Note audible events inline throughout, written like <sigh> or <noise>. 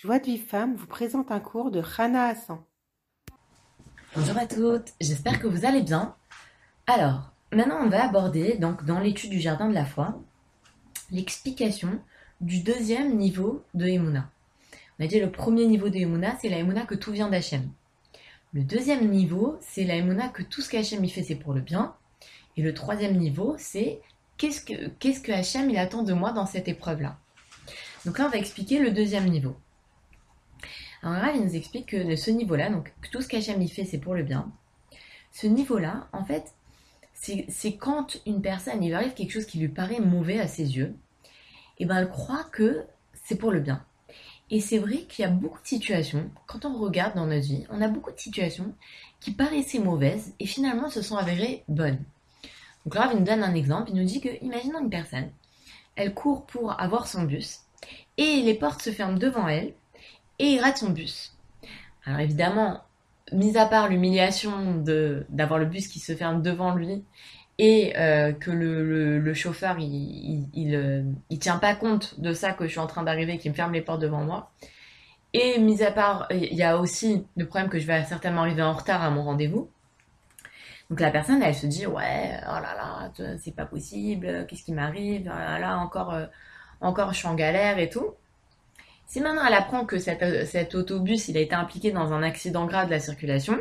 Joie de Vie Femme vous présente un cours de Rana Hassan. Bonjour à toutes, j'espère que vous allez bien. Alors, maintenant on va aborder, donc dans l'étude du jardin de la foi, l'explication du deuxième niveau de Emouna. On a dit le premier niveau de Emouna, c'est la Emouna que tout vient d'Hachem. Le deuxième niveau, c'est la Emouna que tout ce qu'Hachem y fait, c'est pour le bien. Et le troisième niveau, c'est qu'est-ce que, qu'est-ce que Hachem il attend de moi dans cette épreuve-là. Donc là, on va expliquer le deuxième niveau. Alors là, il nous explique que ce niveau-là, donc tout ce qu'Hachem y fait, c'est pour le bien. Ce niveau-là, en fait, c'est quand une personne, il lui arrive quelque chose qui lui paraît mauvais à ses yeux, et ben elle croit que c'est pour le bien. Et c'est vrai qu'il y a beaucoup de situations, quand on regarde dans notre vie, on a beaucoup de situations qui paraissaient mauvaises et finalement se sont avérées bonnes. Donc là, il nous donne un exemple, il nous dit que, imaginons une personne, elle court pour avoir son bus, et les portes se ferment devant elle, et il rate son bus. Alors évidemment, mis à part l'humiliation de d'avoir le bus qui se ferme devant lui et euh, que le, le, chauffeur il, il, euh, il, tient pas compte de ça que je suis en train d'arriver qu'il me ferme les portes devant moi. Et mis à part il y a aussi le problème que je vais certainement arriver en retard à mon rendez-vous. Donc la personne elle se dit ouais oh là là c'est pas possible qu'est-ce qui m'arrive oh là là encore euh, encore je suis en galère et tout si maintenant elle apprend que cet, autobus il a été impliqué dans un accident grave de la circulation,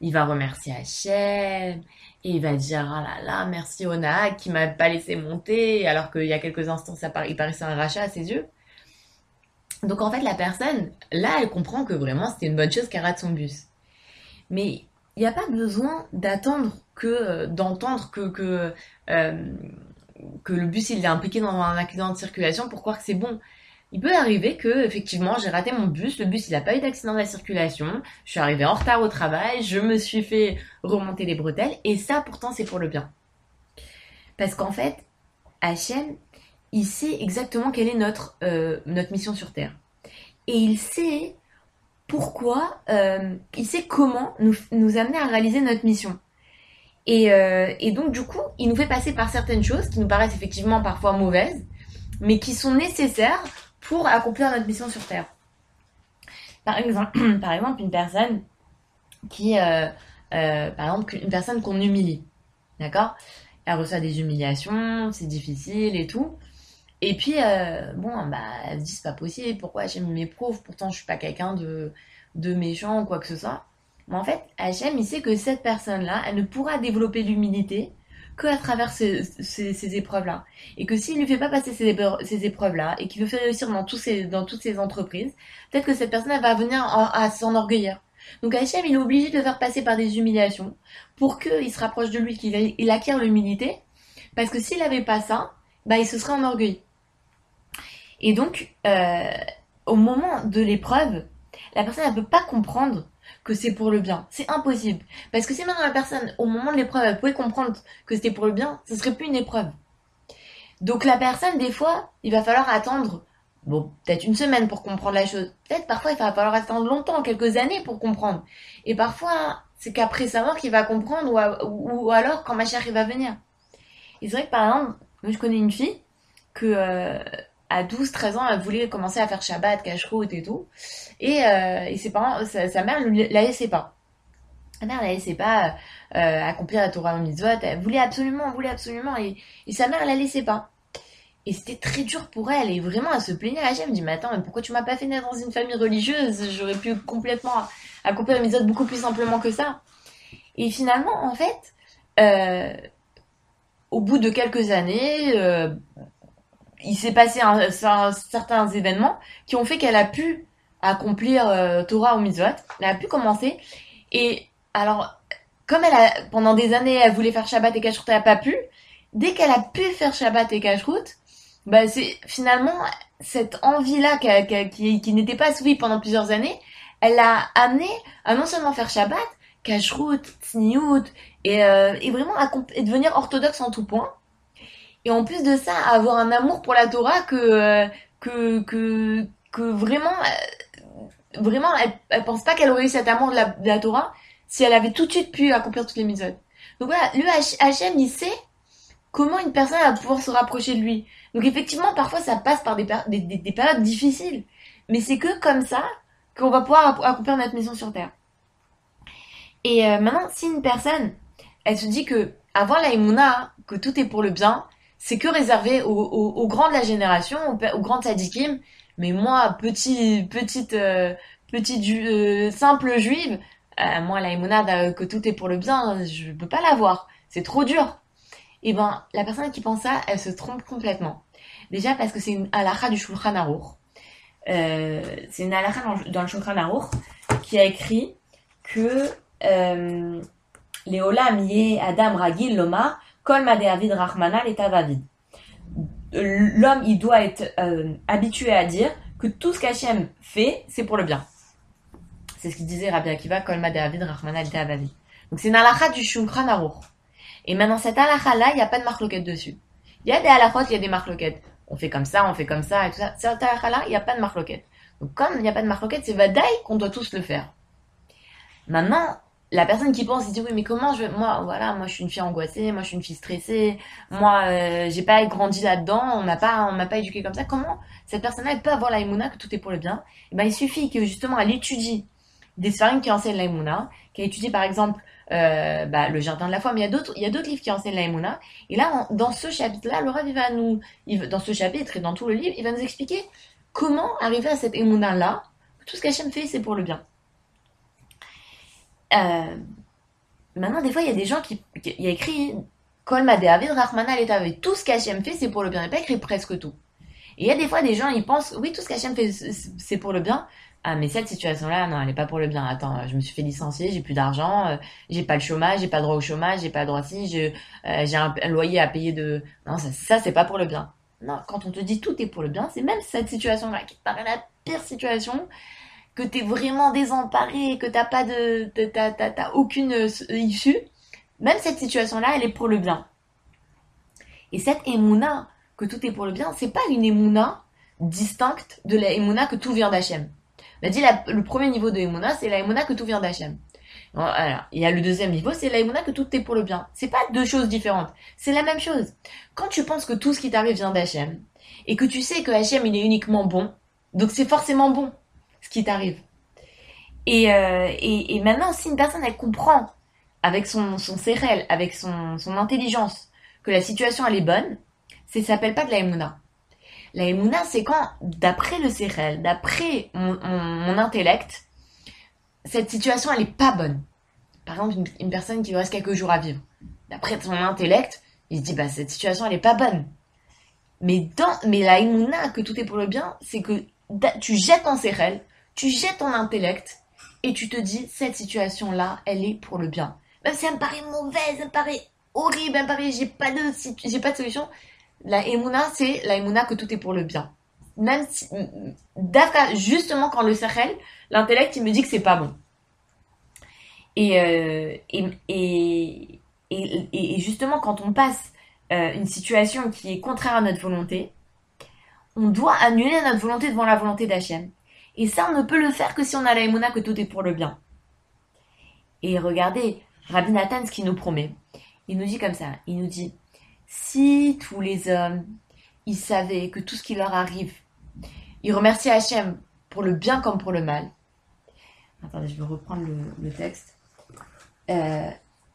il va remercier Hachem et il va dire ah là là merci Ona qui m'a pas laissé monter alors qu'il y a quelques instants il paraissait un rachat à ses yeux. Donc en fait la personne là elle comprend que vraiment c'était une bonne chose qu'elle rate son bus. Mais il n'y a pas besoin d'attendre que d'entendre que que, euh, que le bus il est impliqué dans un accident de circulation pour croire que c'est bon il peut arriver que effectivement j'ai raté mon bus, le bus il n'a pas eu d'accident de la circulation, je suis arrivée en retard au travail, je me suis fait remonter les bretelles et ça pourtant c'est pour le bien. Parce qu'en fait, Hachem, il sait exactement quelle est notre, euh, notre mission sur Terre. Et il sait pourquoi, euh, il sait comment nous, nous amener à réaliser notre mission. Et, euh, et donc du coup, il nous fait passer par certaines choses qui nous paraissent effectivement parfois mauvaises, mais qui sont nécessaires pour accomplir notre mission sur Terre. Par exemple, <clears throat> par exemple une personne qui, euh, euh, par exemple, une personne qu'on humilie, d'accord? Elle reçoit des humiliations, c'est difficile et tout. Et puis, euh, bon, bah, elle se dit, c'est pas possible, pourquoi Hachem m'éprouve? Pourtant, je suis pas quelqu'un de, de méchant ou quoi que ce soit. Mais en fait, Hachem, il sait que cette personne-là, elle ne pourra développer l'humilité que à travers ces, épreuves-là. Et que s'il ne fait pas passer ces, épreuves-là et qu'il veut faire réussir dans, ces, dans toutes ces entreprises, peut-être que cette personne elle va venir à, s'enorgueillir. Donc Hachem, il est obligé de le faire passer par des humiliations pour qu'il se rapproche de lui, qu'il il acquiert l'humilité. Parce que s'il n'avait pas ça, bah, il se serait enorgueilli. Et donc, euh, au moment de l'épreuve, la personne ne peut pas comprendre que c'est pour le bien. C'est impossible. Parce que si maintenant la personne, au moment de l'épreuve, elle pouvait comprendre que c'était pour le bien, ce serait plus une épreuve. Donc la personne, des fois, il va falloir attendre, bon, peut-être une semaine pour comprendre la chose. Peut-être parfois, il va falloir attendre longtemps, quelques années pour comprendre. Et parfois, c'est qu'après sa mort qu'il va comprendre, ou, alors quand ma chère il va venir. Et c'est vrai que par exemple, moi je connais une fille que euh, à 12, 13 ans, elle voulait commencer à faire Shabbat, cache-route et tout. Et, euh, et ses parents, sa, mère ne la laissait pas. Sa mère la laissait pas euh, accomplir la Torah au mitzvot. Elle voulait absolument, voulait absolument. Et, et sa mère la laissait pas. Et c'était très dur pour elle. Et vraiment, elle se plaignait à Elle me dit, mais attends, mais pourquoi tu m'as pas fait naître dans une famille religieuse? J'aurais pu complètement accomplir le mitzvot beaucoup plus simplement que ça. Et finalement, en fait, euh, au bout de quelques années, euh, il s'est passé un, certains événements qui ont fait qu'elle a pu accomplir euh, Torah ou Mitzvot. Elle a pu commencer. Et alors, comme elle a, pendant des années, elle voulait faire Shabbat et Kashrut, elle n'a pas pu. Dès qu'elle a pu faire Shabbat et Kashrut, bah c'est finalement cette envie-là qui, qui n'était pas assouvie pendant plusieurs années, elle l'a amené à non seulement faire Shabbat, Kashrut, Tzniut, et, euh, et vraiment et devenir orthodoxe en tout point et en plus de ça avoir un amour pour la Torah que euh, que que que vraiment euh, vraiment elle, pense pas qu'elle aurait eu cet amour de la, Torah si elle avait tout de suite pu accomplir toutes les mitzvot. Donc voilà, lui Hachem il sait comment une personne va pouvoir se rapprocher de lui. Donc effectivement parfois ça passe par des, des, des, périodes difficiles. Mais c'est que comme ça qu'on va pouvoir accomplir notre mission sur Terre. Et euh, maintenant, si une personne, elle se dit que avoir la imuna, que tout est pour le bien, c'est que réservé aux, grands de la génération, aux, grands sadikim. Mais moi, petit, petite, euh, petite euh, simple juive, moi la imuna que tout est pour le bien, je peux pas l'avoir. C'est trop dur. Et eh ben, la personne qui pense ça, elle se trompe complètement. Déjà parce que c'est une halakha du Shulchan Aruch. c'est une halakha dans, le Shulchan Aruch qui a écrit que euh, Léolam yé Adam Ragil Lomar, Kol David Rahmana Vavid. L'homme, il doit être euh, habitué à dire que tout ce qu'Hachem fait, c'est pour le bien. C'est ce qu'il disait Rabbi Akiva, Kol David Rahmana Vavid. Donc c'est une halakha du Shulchan Aruch. Et maintenant, cette halakha-là, il n'y a pas de marloquette dessus. Il y a des halakhot, il y a des marloquettes. On fait comme ça, on fait comme ça, et tout ça. Cette halakha-là, il n'y a pas de marloquette. Donc comme il n'y a pas de marloquette, c'est vadaï qu'on doit tous le faire. Maintenant, la personne qui pense, il dit oui, mais comment je moi, voilà, moi je suis une fille angoissée, moi je suis une fille stressée, moi euh, j'ai pas grandi là-dedans, on m'a pas, on m'a pas éduqué comme ça. Comment cette personne-là elle peut avoir la que tout est pour le bien? Et eh ben il suffit que justement elle étudie des sphérines qui enseignent la qu'elle étudie par exemple euh, bah, le jardin de la foi, mais il y a d'autres, il y a d'autres livres qui enseignent la Et là, dans ce chapitre-là, le il va nous, dans ce chapitre et dans tout le livre, il va nous expliquer comment arriver à cette émouna-là. Tout ce qu'Hachem fait, c'est pour le bien. Euh, maintenant, des fois, il y a des gens qui. Il y a écrit Kolma de Avid Rahmana Tout ce qu'Hachem fait, c'est pour le bien. Il pas écrit presque tout. Et il y a des fois des gens, ils pensent, oui, tout ce qu'Hachem fait, c'est pour le bien. Ah, mais cette situation-là, non, elle n'est pas pour le bien. Attends, je me suis fait licencier, j'ai plus d'argent, euh, j'ai pas le chômage, j'ai pas droit au chômage, j'ai pas droit si, euh, j'ai un, loyer à payer de. Non, ça, ça c'est pas pour le bien. Non, quand on te dit tout est pour le bien, c'est même cette situation-là qui paraît la pire situation, que tu es vraiment désemparé, que t'as pas de, t'as, aucune euh, issue, même cette situation-là, elle est pour le bien. Et cette émouna, que tout est pour le bien, c'est pas une émouna distincte de la émouna que tout vient d'Hachem. On a dit le premier niveau de émouna, c'est la émouna que tout vient d'Hachem. Alors, il y a le deuxième niveau, c'est la émouna que tout est pour le bien. C'est pas deux choses différentes. C'est la même chose. Quand tu penses que tout ce qui t'arrive vient d'Hachem, et que tu sais que Hachem, il est uniquement bon, donc c'est forcément bon ce qui t'arrive. Et, euh, et, et, maintenant, si une personne, elle comprend avec son, son CRL, avec son, son intelligence, que la situation, elle est bonne, ça s'appelle pas de la émouna. La émouna, c'est quand, d'après le CRL, d'après mon, intellect, cette situation, elle est pas bonne. Par exemple, une, personne qui reste quelques jours à vivre. D'après son intellect, il se dit, bah, cette situation, elle est pas bonne. Mais dans, mais la émouna, que tout est pour le bien, c'est que tu jettes en CRL, tu jettes ton intellect et tu te dis cette situation là elle est pour le bien. Même si elle me paraît mauvaise elle me paraît horrible elle me paraît j'ai pas de j'ai pas de solution. La emuna c'est la emuna que tout est pour le bien. Même si justement quand le cercle l'intellect il me dit que c'est pas bon. Et, euh, et, et, justement quand on passe euh, une situation qui est contraire à notre volonté on doit annuler notre volonté devant la volonté d'Hachem et ça, on ne peut le faire que si on a la que tout est pour le bien. Et regardez, Rabbi Nathan, ce qu'il nous promet. Il nous dit comme ça, il nous dit, si tous les hommes, ils savaient que tout ce qui leur arrive, ils remercient Hachem pour le bien comme pour le mal. Attendez, je vais reprendre le, texte. Euh,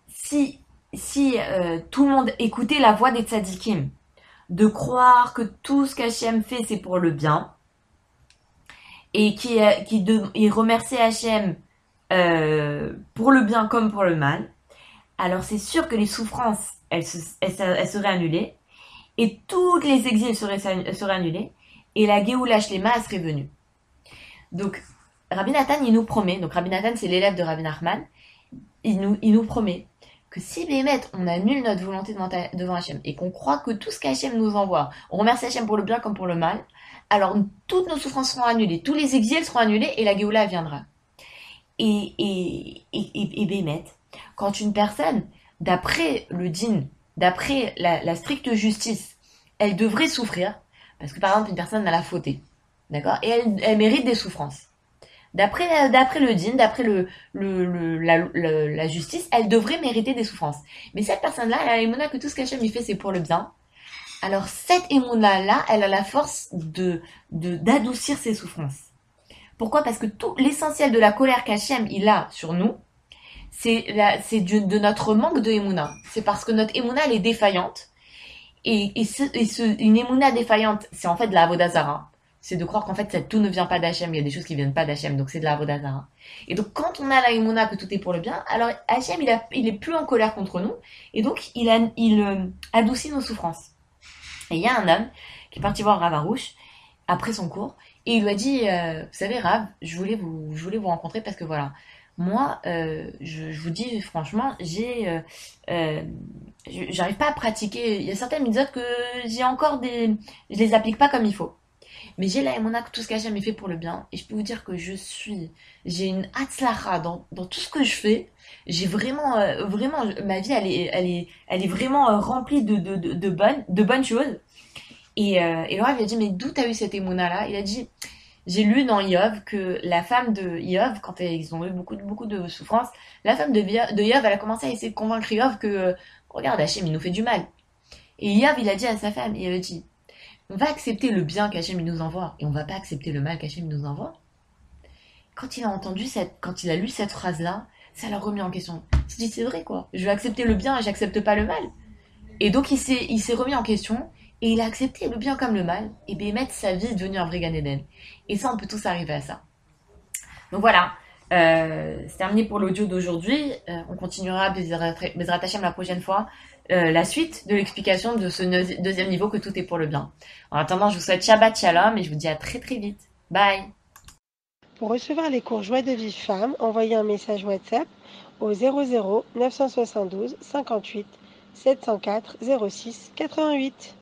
si si euh, tout le monde écoutait la voix des tzadikim, de croire que tout ce qu'Hachem fait, c'est pour le bien, et qui, qui de, et remercier Hachem euh, pour le bien comme pour le mal, alors c'est sûr que les souffrances, elles, elles, seraient annulées, et toutes les exils seraient, seraient annulés, et la Géoula Shlema serait venue. Donc, Rabbi Nathan, il nous promet, donc Rabbi Nathan, c'est l'élève de Rabbi Nachman, il nous, il nous promet que si Bémet, on annule notre volonté devant, devant Hachem, et qu'on croit que tout ce qu'Hachem nous envoie, on remercie Hachem pour le bien comme pour le mal, alors toutes nos souffrances seront annulées, tous les exils seront annulés et la Géoula viendra. Et, et, et, et Bémet, quand une personne, d'après le din, d'après la, stricte justice, elle devrait souffrir, parce que par exemple une personne a la fauté, d'accord, et elle, mérite des souffrances. D'après, d'après le din, d'après le, la, justice, elle devrait mériter des souffrances. Mais cette personne-là, elle a que tout ce lui fait, c'est pour le bien. Alors cette émouna là, elle a la force de d'adoucir ses souffrances. Pourquoi? Parce que tout l'essentiel de la colère qu'Hachem il a sur nous, c'est de notre manque de Emouna. C'est parce que notre Emouna elle est défaillante. Et, et, ce, et ce, une Emouna défaillante, c'est en fait de la c'est de croire qu'en fait tout ne vient pas d'Hachem, il y a des choses qui viennent pas d'Hachem, donc c'est de la. Et donc quand on a la Imuna que tout est pour le bien, alors Hachem il, a, il est plus en colère contre nous, et donc il, a, il euh, adoucit nos souffrances. Et il y a un homme qui est parti voir Ravarouche après son cours, et il lui a dit, euh, vous savez Rav, je voulais vous, je vous rencontrer parce que voilà, moi, euh, je, vous dis franchement, j'ai, j'arrive pas à pratiquer. Il y a certaines mitzvot que j'ai encore des, je les applique pas comme il faut. Mais j'ai la que tout ce qu'Hachem est fait pour le bien. Et je peux vous dire que je suis, j'ai une hatzlacha dans, dans tout ce que je fais. J'ai vraiment, euh, vraiment, ma vie, elle est, elle est, elle est vraiment euh, remplie de, de, de, de, bonnes, de bonnes choses. Et, euh, et Laura lui a dit, mais d'où t'as eu cette émouna là? Il a dit, j'ai lu dans Yov que la femme de Yov, quand ils ont eu beaucoup, beaucoup de souffrance, la femme de, de Yov, elle a commencé à essayer de convaincre Yov que, regarde, Hachem, il nous fait du mal. Et Yov, il a dit à sa femme, il avait dit, on va accepter le bien qu'Hachem nous envoie et on va pas accepter le mal qu'Hachem nous envoie. Quand il a entendu cette, quand il a lu cette phrase-là, ça l'a remis en question. Il s'est dit, c'est vrai quoi, je vais accepter le bien et j'accepte pas le mal. Et donc il s'est, il s'est remis en question et il a accepté le bien comme le mal et bien mettre sa vie devenue un vrai Gan Et ça, on peut tous arriver à ça. Donc voilà, euh, c'est terminé pour l'audio d'aujourd'hui. Euh, on continuera Bezrat Hashem la prochaine fois. Euh, la suite de l'explication de ce deuxième niveau que tout est pour le bien. En attendant, je vous souhaite Shabbat Shalom et je vous dis à très très vite. Bye Pour recevoir les cours Joie de vie femme, envoyez un message WhatsApp au 00 972 58 704 06 88.